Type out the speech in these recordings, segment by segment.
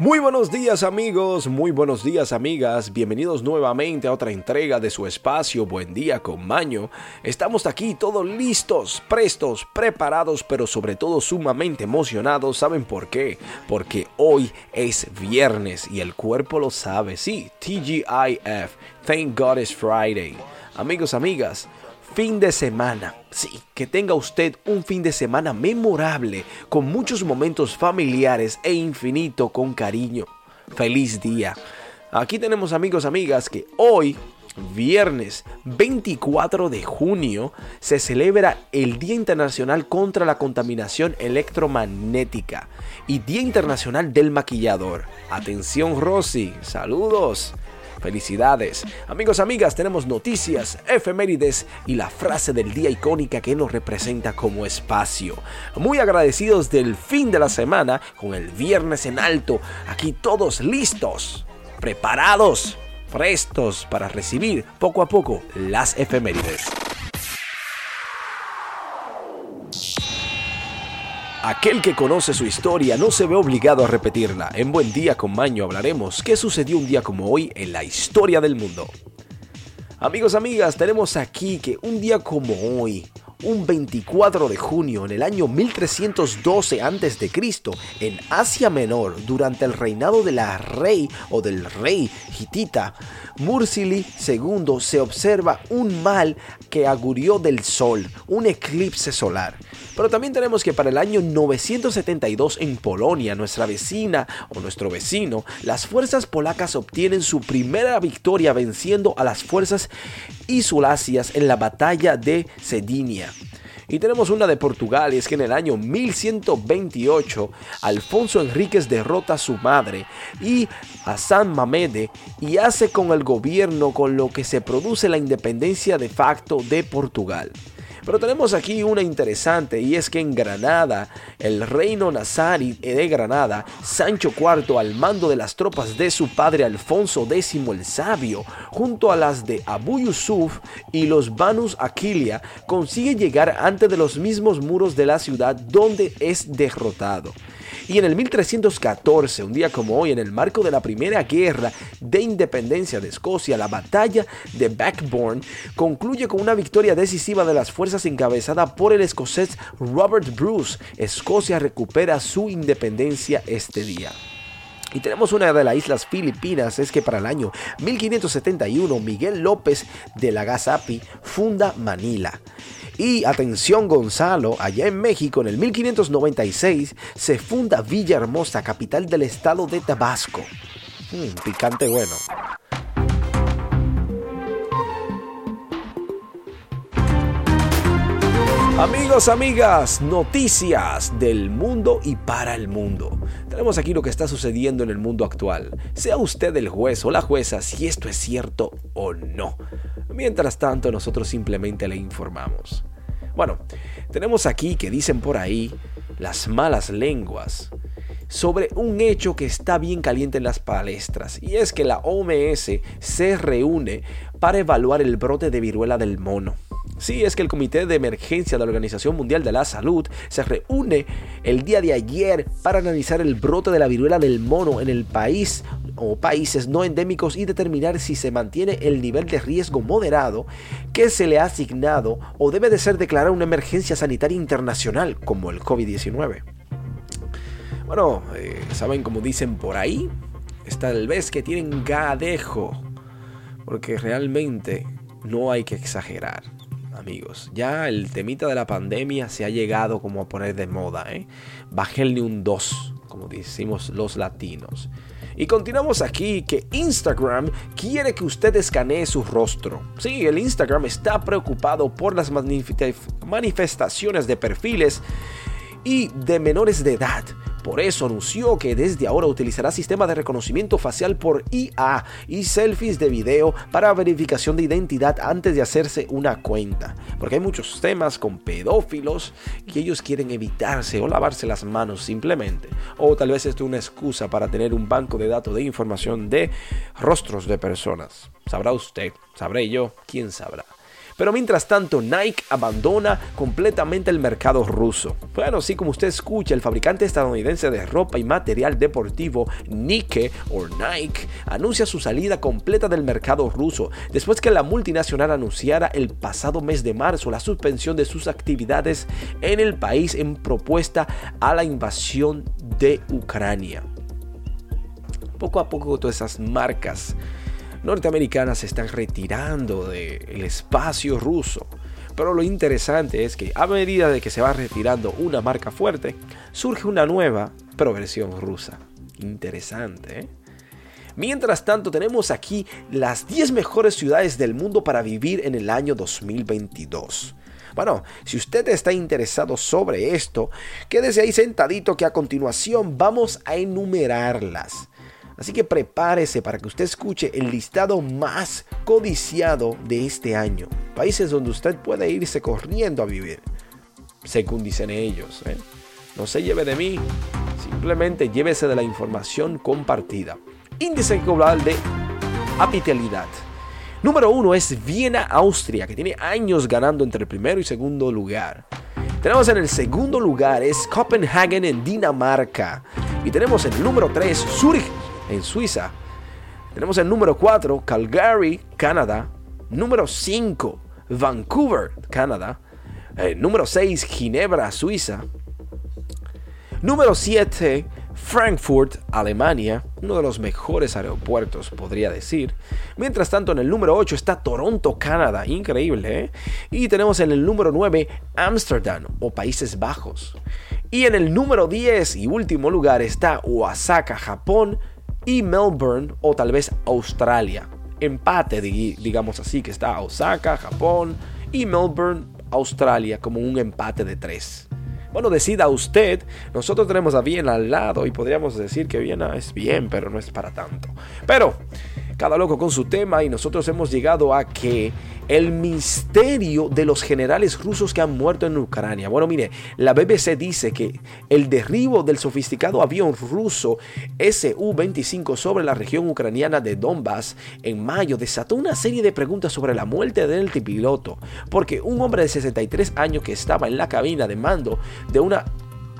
Muy buenos días amigos, muy buenos días amigas, bienvenidos nuevamente a otra entrega de su espacio Buen día con Maño. Estamos aquí todos listos, prestos, preparados, pero sobre todo sumamente emocionados. ¿Saben por qué? Porque hoy es viernes y el cuerpo lo sabe. Sí, TGIF, Thank God it's Friday. Amigos, amigas, fin de semana. Sí, que tenga usted un fin de semana memorable, con muchos momentos familiares e infinito con cariño. Feliz día. Aquí tenemos amigos, amigas, que hoy, viernes 24 de junio, se celebra el Día Internacional contra la Contaminación Electromagnética y Día Internacional del Maquillador. Atención, Rosy, saludos. Felicidades. Amigos, amigas, tenemos noticias, efemérides y la frase del día icónica que nos representa como espacio. Muy agradecidos del fin de la semana con el viernes en alto. Aquí todos listos, preparados, prestos para recibir poco a poco las efemérides. Aquel que conoce su historia no se ve obligado a repetirla. En Buen Día con Maño hablaremos qué sucedió un día como hoy en la historia del mundo. Amigos, amigas, tenemos aquí que un día como hoy, un 24 de junio en el año 1312 a.C., en Asia Menor, durante el reinado de la rey o del rey hitita, Mursili II, se observa un mal que agurió del sol, un eclipse solar. Pero también tenemos que para el año 972 en Polonia, nuestra vecina o nuestro vecino, las fuerzas polacas obtienen su primera victoria venciendo a las fuerzas isulasias en la batalla de Cedinia. Y tenemos una de Portugal, y es que en el año 1128 Alfonso Enríquez derrota a su madre y a San Mamede y hace con el gobierno con lo que se produce la independencia de facto de Portugal. Pero tenemos aquí una interesante y es que en Granada, el reino nazari de Granada, Sancho IV al mando de las tropas de su padre Alfonso X el Sabio, junto a las de Abu Yusuf y los Banus Aquilia, consigue llegar antes de los mismos muros de la ciudad donde es derrotado. Y en el 1314, un día como hoy, en el marco de la primera guerra de independencia de Escocia, la batalla de Backbourne concluye con una victoria decisiva de las fuerzas encabezada por el escocés Robert Bruce. Escocia recupera su independencia este día. Y tenemos una de las islas Filipinas, es que para el año 1571 Miguel López de Lagazapi funda Manila. Y atención Gonzalo, allá en México en el 1596 se funda Villahermosa, capital del estado de Tabasco. Hmm, picante bueno. Amigos, amigas, noticias del mundo y para el mundo. Tenemos aquí lo que está sucediendo en el mundo actual. Sea usted el juez o la jueza si esto es cierto o no. Mientras tanto, nosotros simplemente le informamos. Bueno, tenemos aquí que dicen por ahí las malas lenguas sobre un hecho que está bien caliente en las palestras y es que la OMS se reúne para evaluar el brote de viruela del mono. Sí, es que el Comité de Emergencia de la Organización Mundial de la Salud se reúne el día de ayer para analizar el brote de la viruela del mono en el país o países no endémicos y determinar si se mantiene el nivel de riesgo moderado que se le ha asignado o debe de ser declarada una emergencia sanitaria internacional como el COVID-19. Bueno, eh, saben como dicen por ahí, tal vez que tienen gadejo, porque realmente no hay que exagerar amigos. Ya el temita de la pandemia se ha llegado como a poner de moda, ¿eh? Bájenle un 2, como decimos los latinos. Y continuamos aquí que Instagram quiere que usted escanee su rostro. Sí, el Instagram está preocupado por las manifestaciones de perfiles y de menores de edad por eso anunció que desde ahora utilizará sistema de reconocimiento facial por IA y selfies de video para verificación de identidad antes de hacerse una cuenta. Porque hay muchos temas con pedófilos que ellos quieren evitarse o lavarse las manos simplemente. O tal vez esto es una excusa para tener un banco de datos de información de rostros de personas. Sabrá usted, sabré yo, quién sabrá. Pero mientras tanto, Nike abandona completamente el mercado ruso. Bueno, así como usted escucha, el fabricante estadounidense de ropa y material deportivo Nike o Nike anuncia su salida completa del mercado ruso después que la multinacional anunciara el pasado mes de marzo la suspensión de sus actividades en el país en propuesta a la invasión de Ucrania. Poco a poco todas esas marcas norteamericanas se están retirando del espacio ruso. Pero lo interesante es que a medida de que se va retirando una marca fuerte, surge una nueva, pero versión rusa. Interesante, ¿eh? Mientras tanto, tenemos aquí las 10 mejores ciudades del mundo para vivir en el año 2022. Bueno, si usted está interesado sobre esto, quédese ahí sentadito que a continuación vamos a enumerarlas. Así que prepárese para que usted escuche el listado más codiciado de este año. Países donde usted puede irse corriendo a vivir, según dicen ellos. ¿eh? No se lleve de mí, simplemente llévese de la información compartida. Índice global de apitalidad. Número uno es Viena, Austria, que tiene años ganando entre el primero y segundo lugar. Tenemos en el segundo lugar es Copenhagen en Dinamarca. Y tenemos en el número 3 Zurich en Suiza. Tenemos el número 4, Calgary, Canadá. Número 5, Vancouver, Canadá. Eh, número 6, Ginebra, Suiza. Número 7, Frankfurt, Alemania, uno de los mejores aeropuertos, podría decir. Mientras tanto, en el número 8 está Toronto, Canadá, increíble. ¿eh? Y tenemos en el número 9 Amsterdam o Países Bajos. Y en el número 10 y último lugar está Osaka, Japón, y Melbourne o tal vez Australia. Empate, digamos así, que está Osaka, Japón y Melbourne, Australia, como un empate de tres. Bueno, decida usted. Nosotros tenemos a Viena al lado y podríamos decir que Viena es bien, pero no es para tanto. Pero cada loco con su tema y nosotros hemos llegado a que el misterio de los generales rusos que han muerto en Ucrania. Bueno, mire, la BBC dice que el derribo del sofisticado avión ruso Su-25 sobre la región ucraniana de Donbass en mayo desató una serie de preguntas sobre la muerte del piloto, porque un hombre de 63 años que estaba en la cabina de mando de una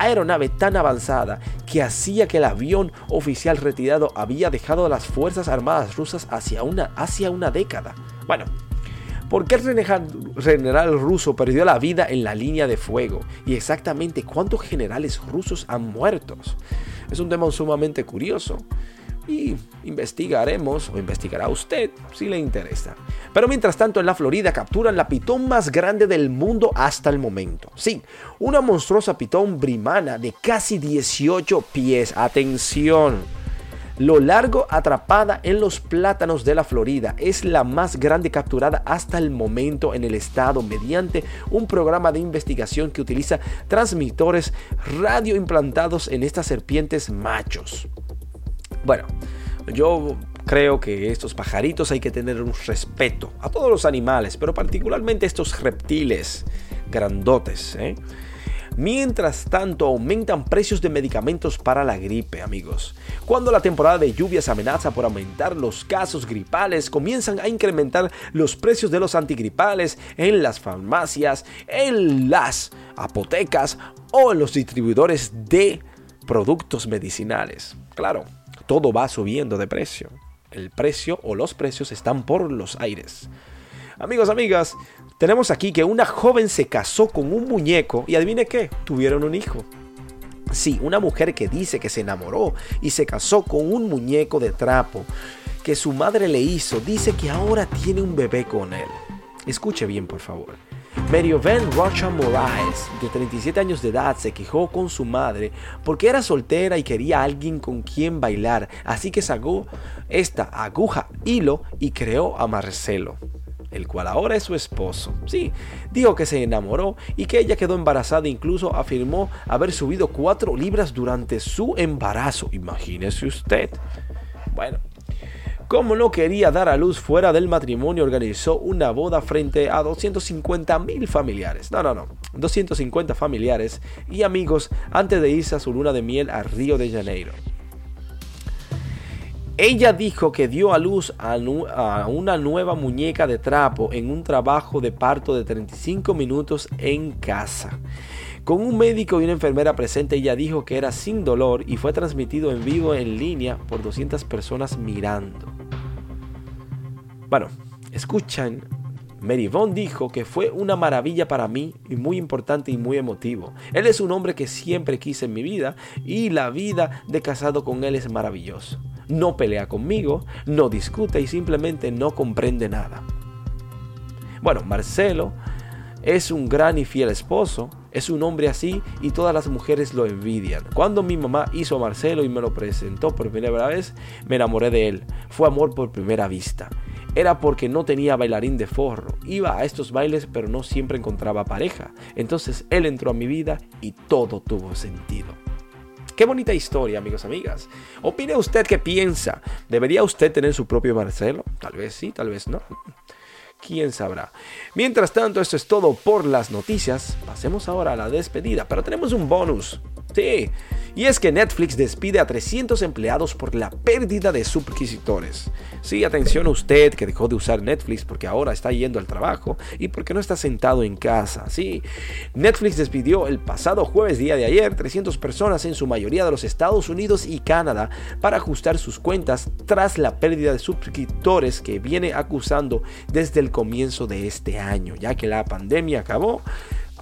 aeronave tan avanzada que hacía que el avión oficial retirado había dejado a las Fuerzas Armadas rusas hacia una, hacia una década. Bueno, ¿Por qué el general ruso perdió la vida en la línea de fuego? Y exactamente cuántos generales rusos han muerto. Es un tema sumamente curioso. Y investigaremos, o investigará usted, si le interesa. Pero mientras tanto, en la Florida capturan la pitón más grande del mundo hasta el momento. Sí, una monstruosa pitón brimana de casi 18 pies. Atención lo largo atrapada en los plátanos de la Florida es la más grande capturada hasta el momento en el estado mediante un programa de investigación que utiliza transmitores radio implantados en estas serpientes machos. Bueno, yo creo que estos pajaritos hay que tener un respeto a todos los animales, pero particularmente estos reptiles grandotes. ¿eh? Mientras tanto, aumentan precios de medicamentos para la gripe, amigos. Cuando la temporada de lluvias amenaza por aumentar los casos gripales, comienzan a incrementar los precios de los antigripales en las farmacias, en las apotecas o en los distribuidores de productos medicinales. Claro, todo va subiendo de precio. El precio o los precios están por los aires. Amigos, amigas, tenemos aquí que una joven se casó con un muñeco y adivine qué, tuvieron un hijo. Sí, una mujer que dice que se enamoró y se casó con un muñeco de trapo que su madre le hizo, dice que ahora tiene un bebé con él. Escuche bien, por favor. Van Rocha Moraes, de 37 años de edad, se quejó con su madre porque era soltera y quería a alguien con quien bailar, así que sacó esta aguja hilo y creó a Marcelo el cual ahora es su esposo. Sí, dijo que se enamoró y que ella quedó embarazada, incluso afirmó haber subido 4 libras durante su embarazo. Imagínese usted. Bueno, como no quería dar a luz fuera del matrimonio, organizó una boda frente a 250 mil familiares. No, no, no. 250 familiares y amigos antes de irse a su luna de miel a Río de Janeiro. Ella dijo que dio a luz a, una nueva muñeca de trapo en un trabajo de parto de 35 minutos en casa. Con un médico y una enfermera presente, ella dijo que era sin dolor y fue transmitido en vivo en línea por 200 personas mirando. Bueno, escuchan Mary dijo que fue una maravilla para mí y muy importante y muy emotivo. Él es un hombre que siempre quise en mi vida y la vida de casado con él es maravilloso. No pelea conmigo, no discute y simplemente no comprende nada. Bueno, Marcelo es un gran y fiel esposo, es un hombre así y todas las mujeres lo envidian. Cuando mi mamá hizo a Marcelo y me lo presentó por primera vez, me enamoré de él. Fue amor por primera vista era porque no tenía bailarín de forro. Iba a estos bailes pero no siempre encontraba pareja. Entonces él entró a mi vida y todo tuvo sentido. Qué bonita historia, amigos, amigas. ¿Opine usted qué piensa? ¿Debería usted tener su propio Marcelo? Tal vez sí, tal vez no. ¿Quién sabrá? Mientras tanto, esto es todo por las noticias. Pasemos ahora a la despedida, pero tenemos un bonus. Sí, y es que Netflix despide a 300 empleados por la pérdida de suscriptores. Sí, atención a usted que dejó de usar Netflix porque ahora está yendo al trabajo y porque no está sentado en casa. Sí, Netflix despidió el pasado jueves día de ayer 300 personas en su mayoría de los Estados Unidos y Canadá para ajustar sus cuentas tras la pérdida de suscriptores que viene acusando desde el comienzo de este año, ya que la pandemia acabó,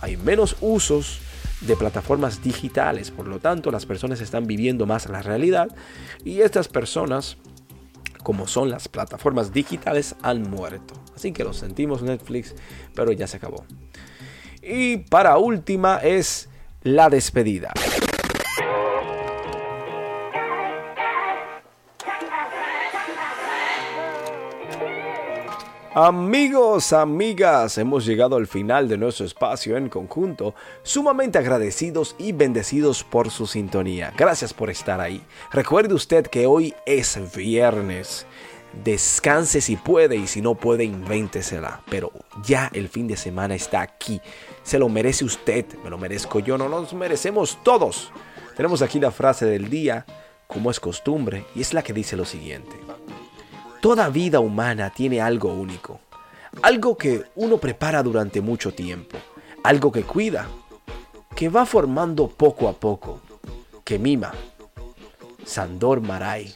hay menos usos de plataformas digitales. Por lo tanto, las personas están viviendo más la realidad y estas personas, como son las plataformas digitales, han muerto. Así que lo sentimos Netflix, pero ya se acabó. Y para última es la despedida. Amigos, amigas, hemos llegado al final de nuestro espacio en conjunto, sumamente agradecidos y bendecidos por su sintonía. Gracias por estar ahí. Recuerde usted que hoy es viernes. Descanse si puede y si no puede, invéntesela. Pero ya el fin de semana está aquí. Se lo merece usted, me lo merezco yo, no nos merecemos todos. Tenemos aquí la frase del día, como es costumbre, y es la que dice lo siguiente. Toda vida humana tiene algo único, algo que uno prepara durante mucho tiempo, algo que cuida, que va formando poco a poco, que mima. Sandor Maray,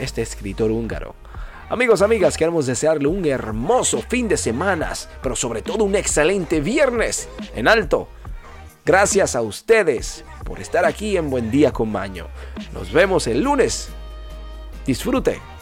este escritor húngaro. Amigos, amigas, queremos desearle un hermoso fin de semanas, pero sobre todo un excelente viernes en alto. Gracias a ustedes por estar aquí en Buen Día con Maño. Nos vemos el lunes. Disfrute.